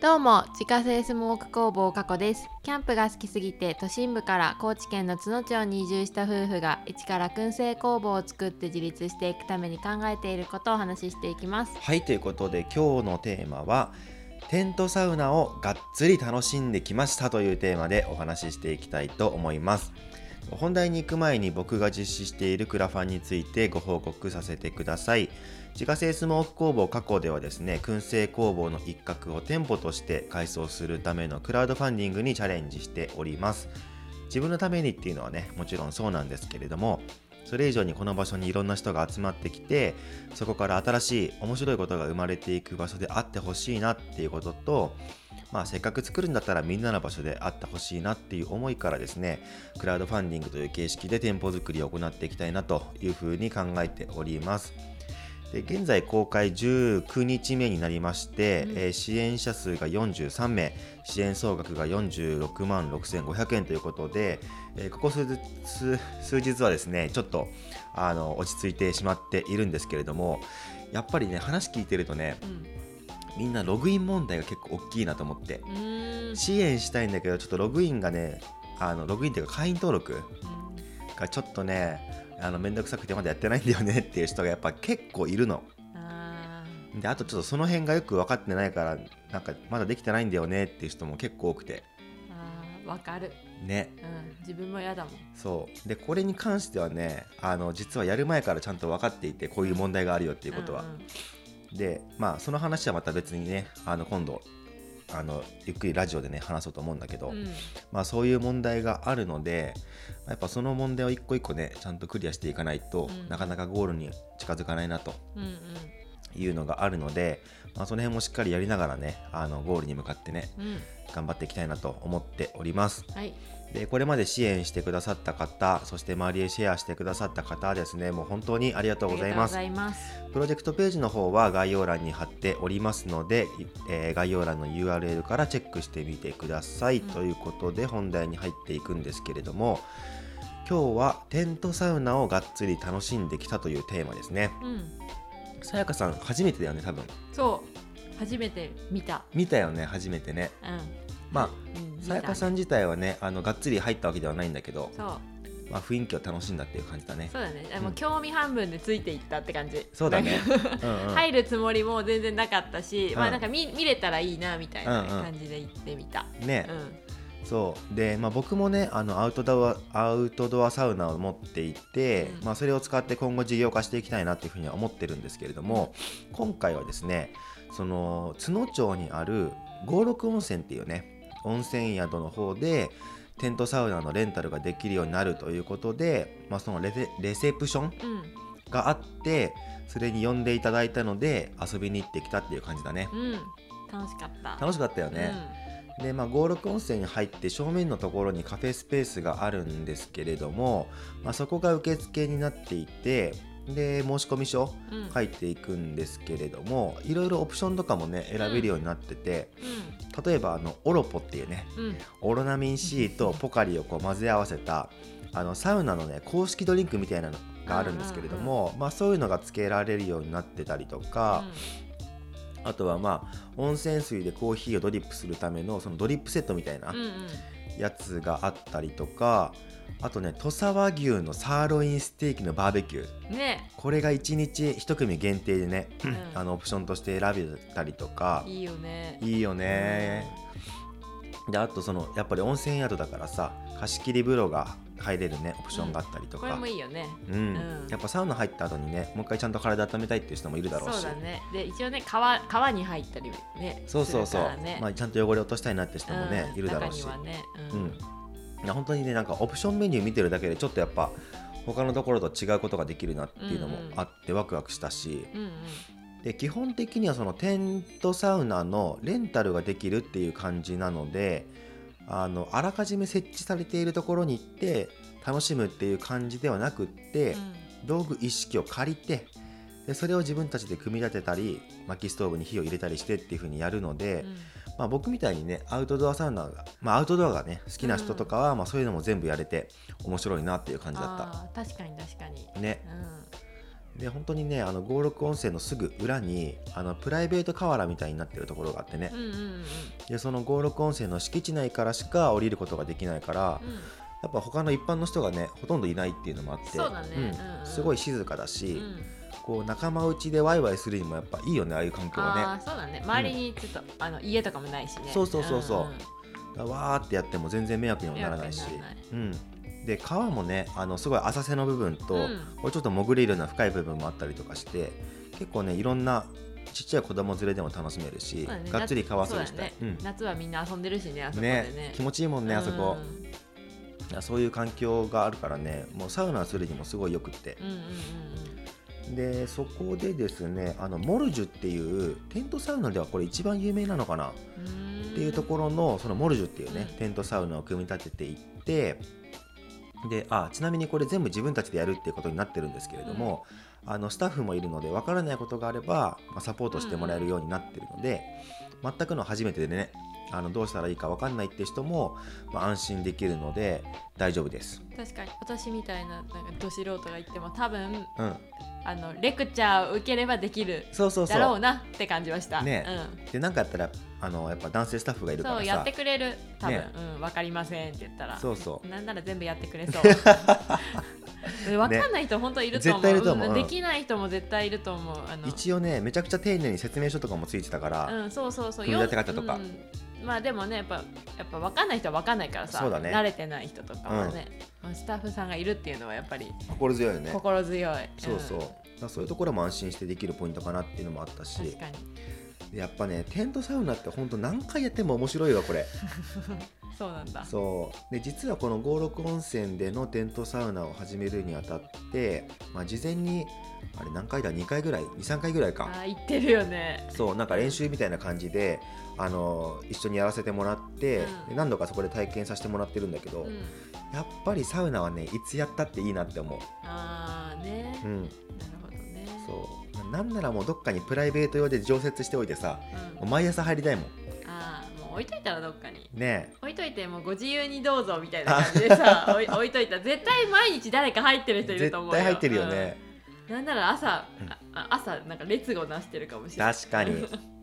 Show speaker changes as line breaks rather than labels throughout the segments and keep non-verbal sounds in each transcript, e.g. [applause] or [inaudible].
どうも自家製スモーク工房加古です。キャンプが好きすぎて都心部から高知県の津野町に移住した夫婦が一から燻製工房を作って自立していくために考えていることをお話ししていきます。
はいということで今日のテーマはテントサウナをがっつり楽しんできましたというテーマでお話ししていきたいと思います。本題に行く前に僕が実施しているクラファンについてご報告させてください。自家製スモーク工房過去ではですね燻製工房の一角を店舗として改装するためのクラウドファンディングにチャレンジしております。自分のためにっていうのはねもちろんそうなんですけれどもそれ以上にこの場所にいろんな人が集まってきてそこから新しい面白いことが生まれていく場所であってほしいなっていうこととまあ、せっかく作るんだったらみんなの場所であってほしいなっていう思いからですねクラウドファンディングという形式で店舗作りを行っていきたいなというふうに考えております。で現在公開19日目になりまして、うん、えー、支援者数が43名支援総額が46万6500円ということで、えー、ここ数日数日はですねちょっとあの落ち着いてしまっているんですけれどもやっぱりね話聞いてるとね、うんみんなログイン問題が結構大きいなと思って。支援したいんだけどちょっとログインがねあのログインっていうか会員登録がちょっとねあのめんどくさくてまだやってないんだよねっていう人がやっぱ結構いるの。であとちょっとその辺がよく分かってないからなんかまだできてないんだよねっていう人も結構多くて。
あ分かる。
ね、
うん、自分も嫌だもん。
そう。でこれに関してはねあの実はやる前からちゃんと分かっていてこういう問題があるよっていうことは、うんうん、でまあその話はまた別にねあの今度あのゆっくりラジオでね話そうと思うんだけど、うん、まあ、そういう問題があるのでやっぱその問題を一個一個ねちゃんとクリアしていかないと、うん、なかなかゴールに近づかないなというのがあるので、まあ、その辺もしっかりやりながらねあのゴールに向かってね、うん、頑張っていきたいなと思っております。はいでこれまで支援してくださった方そして周りへシェアしてくださった方ですね。もう本当にありがとうございます。プロジェクトページの方は概要欄に貼っておりますので、えー、概要欄の URL からチェックしてみてください、うん、ということで本題に入っていくんですけれども今日はテントサウナをがっつり楽しんできたというテーマですね、さやかさん初めてだよね多分。
そう。初めて見た。
見たよね初めてね、うんまあさやかさん自体はねあのがっつり入ったわけではないんだけど
そう。
まあ、雰囲気を楽しんだっていう感じだね。
そうだね、うん、もう興味半分でついていったって感じ。
そうだね。
うん、入るつもりも全然なかったし、うん、まあなんか見見れたらいいなみたいな感じで行ってみた、
うんうん、ね、そう。で、まあ、僕もねあのアウトドアアウトドアサウナを持っていて、まあ、それを使って今後事業化していきたいなっていうふうには思ってるんですけれども、今回はですねその津野町にある五六温泉っていうね温泉宿の方でテントサウナのレンタルができるようになるということで、まあ、そのレセプションがあって、うん、それに呼んでいただいたので遊びに行ってきたっていう感じだね、
うん、楽しかった。
楽しかったよね、うん、でまあ五六温泉に入って正面のところにカフェスペースがあるんですけれども、まあ、そこが受付になっていてで申込書書いていくんですけれども、いろいろオプションとかもね選べるようになってて、うん、例えばあのオロポっていうね、うん、オロナミン C とポカリをこう混ぜ合わせたあのサウナのね公式ドリンクみたいなのがあるんですけれども、まあ、そういうのがつけられるようになってたりとか、あとはまあ温泉水でコーヒーをドリップするためのそのドリップセットみたいなやつがあったりとか、あとね土佐和牛のサーロインステーキのバーベキュ
ー、ね、
これが1日1組限定でね、うん、あのオプションとして選べたりとか。
いいよね。
いいよね、うん、であとそのやっぱり温泉宿だからさ貸し切り風呂が入れるねオプションがあったりとか、
うん、これもいいよね、
うん、やっぱサウナ入った後にねもう一回ちゃんと体温めたいっていう人もいるだろうし。
そうだね。で一応ね川川に入ったりね
そうそうそう、ね、まあ、ちゃんと汚れ落としたいなって人もね、いるだろうし、
ね、
うん。本当にねなんかオプションメニュー見てるだけでちょっとやっぱ他のところと違うことができるなっていうのもあってワクワクしたし、うんうん、で基本的にはそのテントサウナのレンタルができるっていう感じなのであのあらかじめ設置されているところに行って楽しむっていう感じではなくって、うん、道具一式を借りてでそれを自分たちで組み立てたり薪ストーブに火を入れたりしてっていう風にやるので、うん。まあ、僕みたいにねアウトドアサウナが、まあ、アウトドアがね好きな人とかは、うん、まあ、そういうのも全部やれて面白いなっていう感じだった。
確かに確かに。
ね、で本当にねあの五六温泉のすぐ裏にあのプライベート河原みたいになってるところがあってね。
うんうんうん
でその五六温泉の敷地内からしか降りることができないから
うん
やっぱ他の一般の人がねほとんどいないっていうのもあって
そうだね。
ん。
うんうん
すごい静かだ
う
し、
ん。
こう仲間内でワイワイするにもやっぱいいよねああいう環境
あ
は
あそうだね。周りにちょっと、あの家とかもないしね。
そうそうそうそう。
うんうん。
わーってやっても全然迷惑にもならないし。うん、で川もねあのすごい浅瀬の部分と、
うん。
こうちょっと潜れるような深い部分もあったりとかして結構ねいろんなちっちゃい子供連れでも楽しめるし、
ね。
がっつり川遊びした。い、
夏はみんな遊んでるしねあそこでね。
ね気持ちいいもんねあそこ、
うん
そういう環境があるからねもうサウナするにもすごいよくって。
うんうんうん
でそこでですねあのモルジュっていうテントサウナではこれ一番有名なのかな？っていうところのそのモルジュっていうね、
うん。
テントサウナを組み立てていってであちなみにこれ全部自分たちでやるっていうことになってるんですけれども、あのスタッフもいるのでわからないことがあれば、まあ、サポートしてもらえるようになってるので、全くの初めてでねあのどうしたらいいかわかんないって人も、まあ、安心できるので大丈夫です。
確かに。私みたいななんかど素人が言っても多分
うん、
あのレクチャーを受ければできる
そうそう
だろ
そう
なって感じました。
ね。で何かやったらあのやっぱ男性スタッフがい
うん、
るからさ。
そうやってくれる。多分、
ね。
うんわかりませんって言ったら。
そうそう。
なんなら全部やってくれそう。[laughs] [laughs] わかんない人本当いると思う。
絶対いると思ううん
んできない人も絶対いると思う。あの
一応ねめちゃくちゃ丁寧に説明書とかもついてたから、
うん、そうそうそう。
組み立て方とか
ようんまあでもねやっぱやっぱ分かんない人は分かんないからさ、
そうだね
慣れてない人とかはね、まあスタッフさんがいるっていうのはやっぱり
心強いよね。
心強い。
そうそう、だからそういうところも安心してできるポイントかなっていうのもあったし
うん確かに。
でやっぱねテントサウナって本当何回やっても面白いわこれ [laughs]
そうなんだ。
そうで実はこの五六温泉でのテントサウナを始めるにあたって、まあ、事前にあれ何回だ？2回ぐらい？23回ぐらいか
あー言ってるよね。
そうなんか練習みたいな感じであの一緒にやらせてもらって、
うん
で何度かそこで体験させてもらってるんだけど、
うん。
やっぱりサウナはねいつやったっていいなって思う、
ああね。
うん、
なるほどね。
そうなんならもうどっかにプライベート用で常設しておいてさ
うん。
毎朝入りたいもん。
ああもう置いといたらどっかに。
ね
置いといてもうご自由にどうぞみたいな感じでさ [laughs] 置い置いといた。ら絶対毎日誰か入ってる人いる
絶
と思うよ。
対入ってるよね、
うん。なんなら朝、
うん。
朝なんか列をなしてるかもしれない。
確かに [laughs]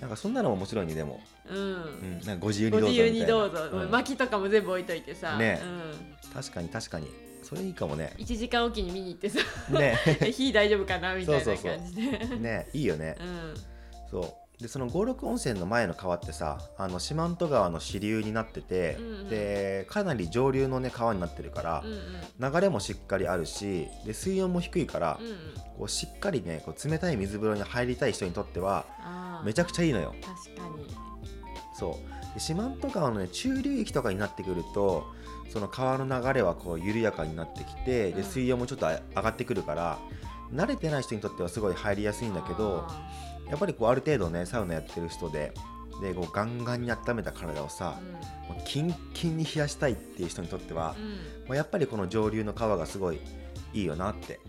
なんかそんなのも面白いねでも、
うん、
うん、なんかご自由にどうぞ
ご自
みたいな。
由にどうぞ、
うん。
薪とかも全部置いといてさ、
ね。
うん、
確かに確かに。それいいかもね。
1時間おきに見に行ってさ。
ね。
え [laughs] 火大丈夫かなみたいな
そうそうそう。
感じで
ねいいよね。
うん。
そうでその五六温泉の前の川ってさあの四万十川の支流になってて、
うんうん。
でかなり上流のね川になってるから
うん、うん。
流れもしっかりあるしで水温も低いから、
うんうん。
こうしっかりねこう冷たい水風呂に入りたい人にとってはめちゃくちゃいいのよ。
確かに。
そう。で四万十川のね中流域とかになってくるとその川の流れはこう緩やかになってきて
うん。
で水温もちょっとあ上がってくるから慣れてない人にとってはすごい入りやすいんだけど
あ
やっぱりこうある程度ねサウナやってる人ででこうガンガンに温めた体をさ
ー
もうキンキンに冷やしたいっていう人にとっては
うん。
やっぱりこの上流の川がすごいいいよなって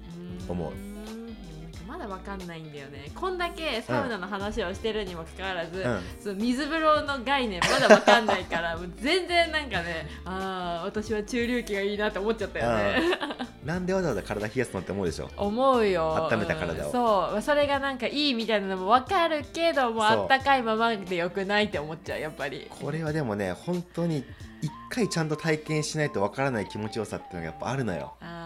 思う。
ーん。なんかまだわかんないんだよね。こんだけサウナの話をしてるにもかかわらず、
うん。
その水風呂の概念まだわかんないからもう全然なんかねああ私は中流気がいいなって思っちゃったよね、
なんでわざわざ体冷やすのって思うでしょ？
思うよ。
温めた体を。
う。んそうそれがなんかいいみたいなのもわかるけどもあったかいままでよくないって思っちゃうやっぱり。
これはでもね本当に一回ちゃんと体験しないとわからない気持ちよさっていうのがやっぱあるのよ。
ああ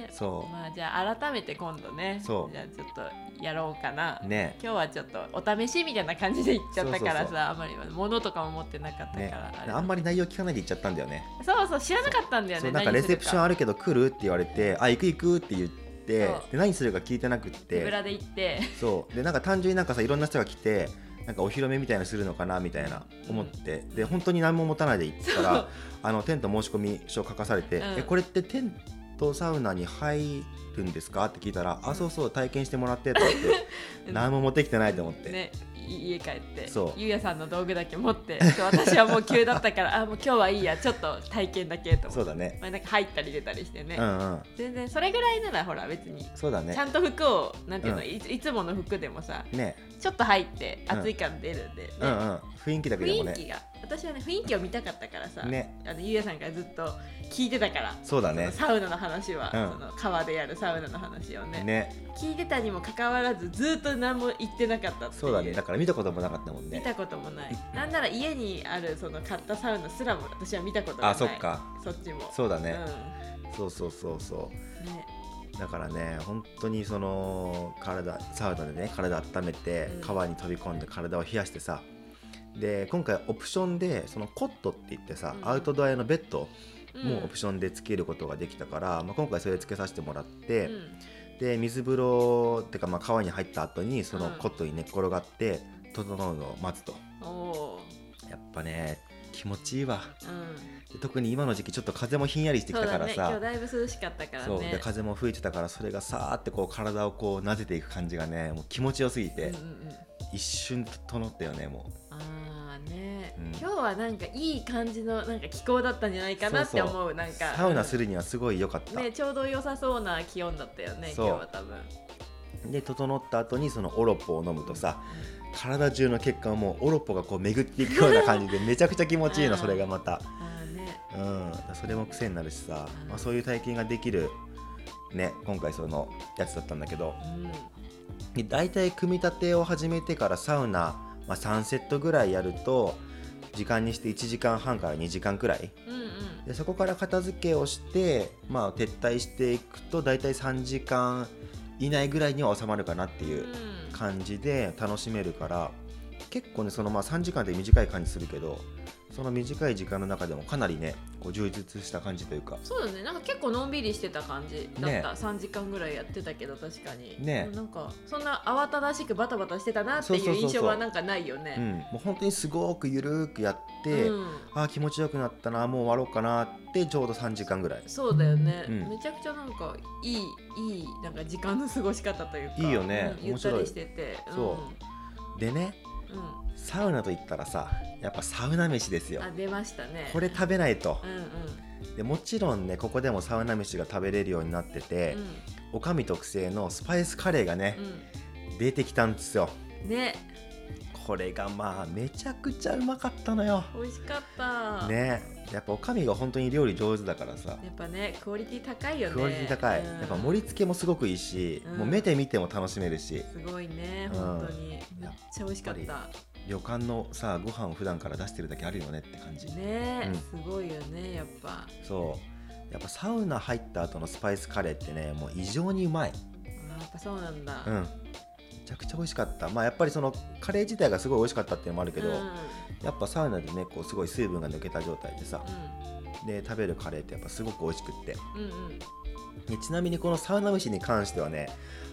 ね。
そう。
まあじゃあ改めて今度ね。
そう。
じゃあちょっとやろうかな。
ね。
今日はちょっとお試しみたいな感じで行っちゃったからさあまり物とかも持ってなかったから、
ね。
あ
んまり内容聞かないで行っちゃったんだよね。
そうそう知らなかったんだよね。
なんかレセプション
ン
あるけど来るって言われてあ行く行くって言ってで何するか聞いてなくって。
で行って。
そう。でなんか単純になんかさいろんな人が来てなんかお披露目みたいなのするのかなみたいな思って。で本当に何も持たないで行ったらあのテント申し込み書書かされて、
うん。
えこれってテントサウナに入るんですか？って聞いたら、あそうそう体験してもらってと思って [laughs] 何も持ってきてないと思って、
ね家帰って
そう。
ゆうやさんの道具だけ持って私はもう急だったから [laughs] あもう今日はいいやちょっと体験だけと思って。
そうだね。
まあ、なんか入ったり出たりしてね、
うんうん。
全然それぐらいならほら別に
そうだね。
ちゃんと服をなんていうの、
うん。
いいつもの服でもさ
ね。
ちょっと入って暑いから出るんで、ね。
うんうん。雰囲気だけでもね。
雰囲気が私はね雰囲気を見たかったからさ、
ね。
あのゆうやさんからずっと聞いてたから
そうだね。
サウナの話は、
うん。
その川でやるサウナの話をね。
ね。
聞いてたにもかかわらずずっと何も言ってなかった
そうだね。だから見たこともなかったもんね。
見たこともない。なんなら家にあるその買ったサウナすらも私は見たことがない。
あそっか。
そっちも。
そうだね、
う
そうそうそうそ
んね。
うだからね本当にその体サウナでね体温めて
うん。
川に飛び込んで体を冷やしてさで今回オプションでそのコットって言ってさ、
うん。
アウトドア用のベッド
うん。
もオプションでつけることができたから、まあ、今回それつけさせてもらって、
うん。
で水風呂ってかまあ川に入った後にその
うん。
コットに寝っ転がって整うのを待つと。やっぱね気持ちいいわ。
ーうん。
で特に今の時期ちょっと風もひんやりしてきたからさ。
ね今日だいぶ涼しかったから
そう。で
ね
風も吹いてたからそれがさーってこう体をこう撫でていく感じがねもう気持ちよすぎて、
うんうんうん
一瞬整ったよねも
ああね、
うん。
今日はなんかいい感じのなんか気候だったんじゃないかなって思うなんか。
うサウナす
る
るにはすごい良かった、
ねちょうど良さそうな気温だったよね今日は多分。
で整った後にそのオロポを飲むとさ体中の血管をもうオロポがこう巡っていくような感じで [laughs] めちゃくちゃ気持ちいいのそれがまた、
ああね。
うん、それも癖になるしさ、
うん
まあ、そういう体験ができるね今回そのやつだったんだけど。
うん
で大体組み立てを始めてからサウナ、まあ、3セットぐらいやると時間にして1時間半から2時間くらい。
うんうん。
でそこから片付けをして、まあ、撤退していくと大体3時間以内ぐらいには収まるかなっていう
うん。
感じで楽しめるから結構ねそのまあ3時間で短い感じするけどその短い時間の中でもかなりねこう充実した感じというか。
そうだね。なんか結構のんびりしてた感じだ
ね
った、3時間ぐらいやってたけど確かに。
ね。
なんかそんな慌ただしくバタバタしてたなっていう印象はなんかないよ
うん、
ね
もう本当にすごくゆるーくやって、
うん。
あー気持ちよくなったなもう終わろうかなってちょうど3時間ぐらい。
そうだよね、
うん。
めちゃくちゃなんかいいいいなんか時間の過ごし方というか。
いいよね。
うん。ゆったりしてて。
そう。でね
うん、うん
サウナといったらさやっぱサウナ飯ですよ。
あ出ましたね。
これ食べないと。
うんうん。
でもちろんねここでもサウナ飯が食べれるようになってて、おかみ特製のスパイスカレーがね
う、ん。
出てきたんですよ。
うんね
これがまあめちゃくちゃうまかったのよ。
美味しかった。
ね。やっぱおかみが本当に料理上手だからさ。
やっぱねクオリティ高いよね。
クオリティ高い、
うん。
やっぱ盛り付けもすごくいいし、
うん。
もう目で見ても楽しめるし。
すごいね
うん。
本当に。めっちゃ美味しかっ
や
た
旅館のさご飯を普段から出してるだけあるよねって感じ、
ね、
うん。
すごいよねやっぱ。
そう。やっぱサウナ入った後のスパイスカレーってねもう異常にうまい。
あやっぱそうなんだ。
うん。めちゃくちゃ美味しかった。まあやっぱりそのカレー自体がすごい美味しかったっていうのもあるけど、
うん。
やっぱサウナでねこうすごい水分が抜けた状態でさで食べるカレーってやっぱすごく美味しくって。
うんうん。
でちなみにこのサウナ飯に関してはね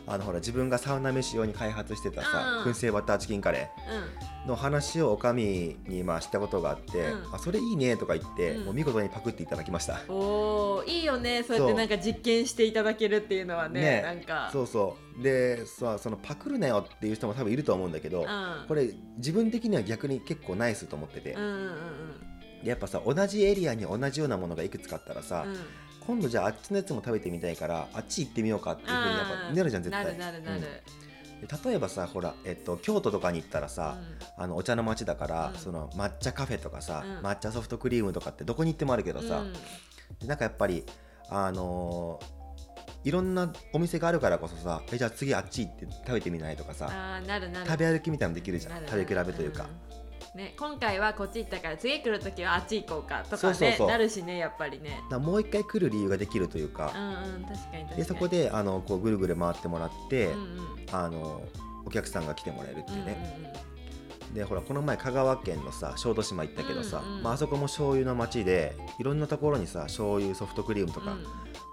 あのほら自分がサウナ飯用に開発してたさ
うん。
燻製バターチキンカレ
うん。
ーの話をおかみにまあしたことがあって、
うん。
あそれいいねとか言って、
うん。
もう見事にパクっていただきました。
おーいいよねそうやってなんか実験していただけるっていうのはね
ね。
なんか。
そうそう。でさそのパクるなよっていう人も多分いると思うんだけど、
うん。
これ自分的には逆に結構ナイスと思ってて、
うんうんうん
でやっぱさ同じエリアに同じようなものがいくつかあったらさ、今度じゃああっちのやつも食べてみたいからあっち行ってみようかっていうふうにやっぱなるじゃん絶対。
なるなるなる、
例えばさほら、えっと、京都とかに行ったらさ、あのお茶の町だから、
うん。
その抹茶カフェとかさ、
うん。
抹茶ソフトクリームとかってどこに行ってもあるけどさ、
うん。
でなんかやっぱりあのーいろんなお店があるからこそさえじゃあ次あっち行って食べてみないとかさ食べ歩きみたいなのできるじゃん。食べ比べというか、
うんね、今回はこっち行ったから次来る時はあっち行こうかとかね
そうそうそう。
なるしねやっぱりね。
だもう一回来る理由ができるという
うん
か、
うん確かに確かに。
でそこであのこうぐるぐる回ってもらって、
うんうん。
あのお客さんが来てもらえるっていうね、
うんうんうん
でほらこの前香川県のさ小豆島行ったけどさ、
うんうん
まああそこも醤油の町でいろんなところにさ醤油ソフトクリームとか
うん。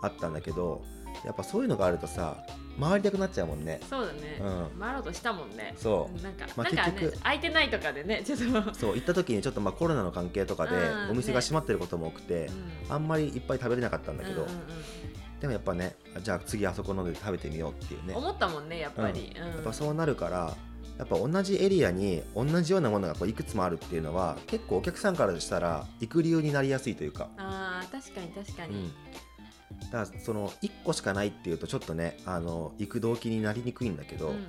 あったんだけど、やっぱそういうのがあるとさ回りたくなっちゃうもんね。
そうだね、
うん。
回ろうとしたもんね。
そう。
なんか、
まあ
なんかね空いてないとかでねちょっと。うん
そう行った時にちょっとまあコロナの関係とかで
うん。
お店が閉まってることも多くて、あんまりいっぱい食べれなかったんだけど、
うんうん
でもやっぱねじゃあ次あそこので食べてみようっていうね。
うん思ったもんねやっぱり、うん。
やっぱそうなるからやっぱ同じエリアに同じようなものがこういくつもあるっていうのは結構お客さんからしたら行く理由になりやすいというか、
あー確かに確かに、
うん、だからその1個しかないっていうとちょっとねあの行く動機になりにくいんだけど、
うんうんうん。
ま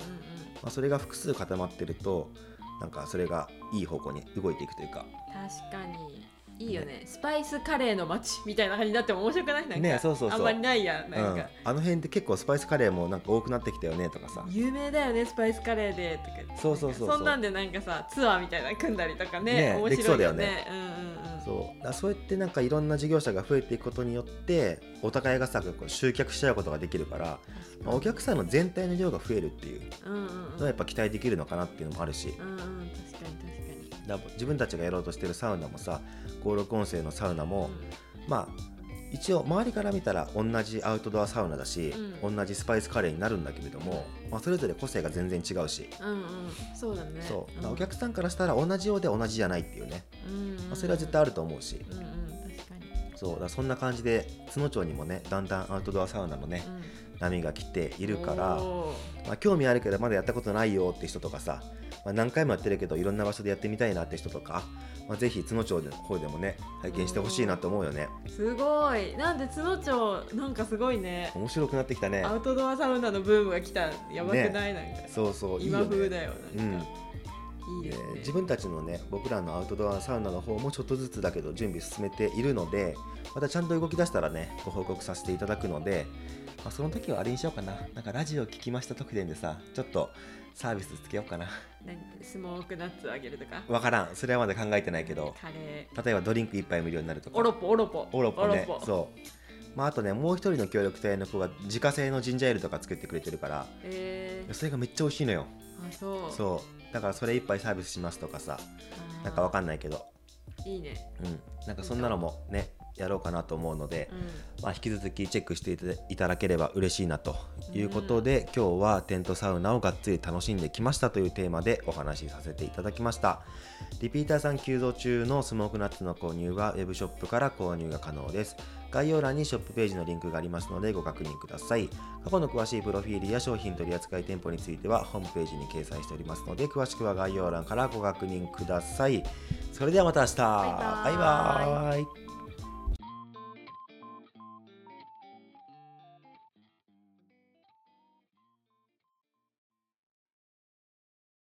あ、それが複数固まってるとなんかそれがいい方向に動いていくというか。
確かにいいよね。スパイスカレーの街みたいな感じになっても面白くない？なんか、
ねそうそうそう。
あんまりないやん。なん。
うん
か、、
あの辺って結構スパイスカレーもなんか多くなってきたよねとかさ。
有名だよねスパイスカレーでとか
そうそうそうそ
んなんでなんかさツアーみたいなの組んだりとかね
ね
面白いよね。
ね。
うんうんうん
そう。だそうやってなんかいろんな事業者が増えていくことによってお互いがさこう集客しちゃうことができるから、まあお客さんの全体の量が増えるっていう
うんうんうん。
のはやっぱ期待できるのかなっていうのもあるし、
うんうん確かに確かに
自分たちがやろうとしてるサウナもさ登録音声のサウナも、まあ一応周りから見たら同じアウトドアサウナだし、
うん。
同じスパイスカレーになるんだけれども、まあ、それぞれ個性が全然違うし、
うんうん。そうだね。
そう。だから
ん
お客さんからしたら同じようで同じじゃないっていうね、
うんうん。
まあ、それは絶対あると思うし、
うんうん。確かに。
そう。だそんな感じで津野町にもねだんだんアウトドアサウナのね、波が来ているから、まあ、興味あるけどまだやったことないよって人とかさ、まあ、何回もやってるけどいろんな場所でやってみたいなって人とか、まあ、ぜひ津野町の方でもね体験してほしいなと思うよね。
すごい。なんで津野町なんかすごいね。
面白くなってきたね。
アウトドアサウナのブームが来た。やばくない、なんか。
そうそういい
今
よね。
風だよなんか、いい
で
ですね
自分たちのね僕らのアウトドアサウナの方もちょっとずつだけど準備進めているのでまたちゃんと動き出したらねご報告させていただくので、まあ、その時はあれにしようかな。なんかラジオ聞きました特典でさちょっとサービスつけようかな。
何スモークナッツをあげるとか？
わからん。それはまだ考えてないけど。
カレー。
例えばドリンク一杯無料になるとか。
オロポオロポ。
オロポね。そう。まああとねもう一人の協力隊の子が自家製のジンジャーエールとか作ってくれてるから。
えー、
それがめっちゃ美味しいのよ。
あそう。
そう。だからそれ一杯サービスしますとかさ。なんかわかんないけど。
いいね。
うん。なんかそんなのもねやろうかなと思うので、
う
まあ、引き続きチェックしていただければ嬉しいなということで、今日はテントサウナをがっつり楽しんできましたというテーマでお話しさせていただきました。リピーターさん急増中のスモークナッツの購入はウェブショップから購入が可能です。概要欄にショップページのリンクがありますのでご確認ください。過去の詳しいプロフィールや商品取扱店舗についてはホームページに掲載しておりますので詳しくは概要欄からご確認ください。それではまた明日。
バイバーイ。
バイバーイ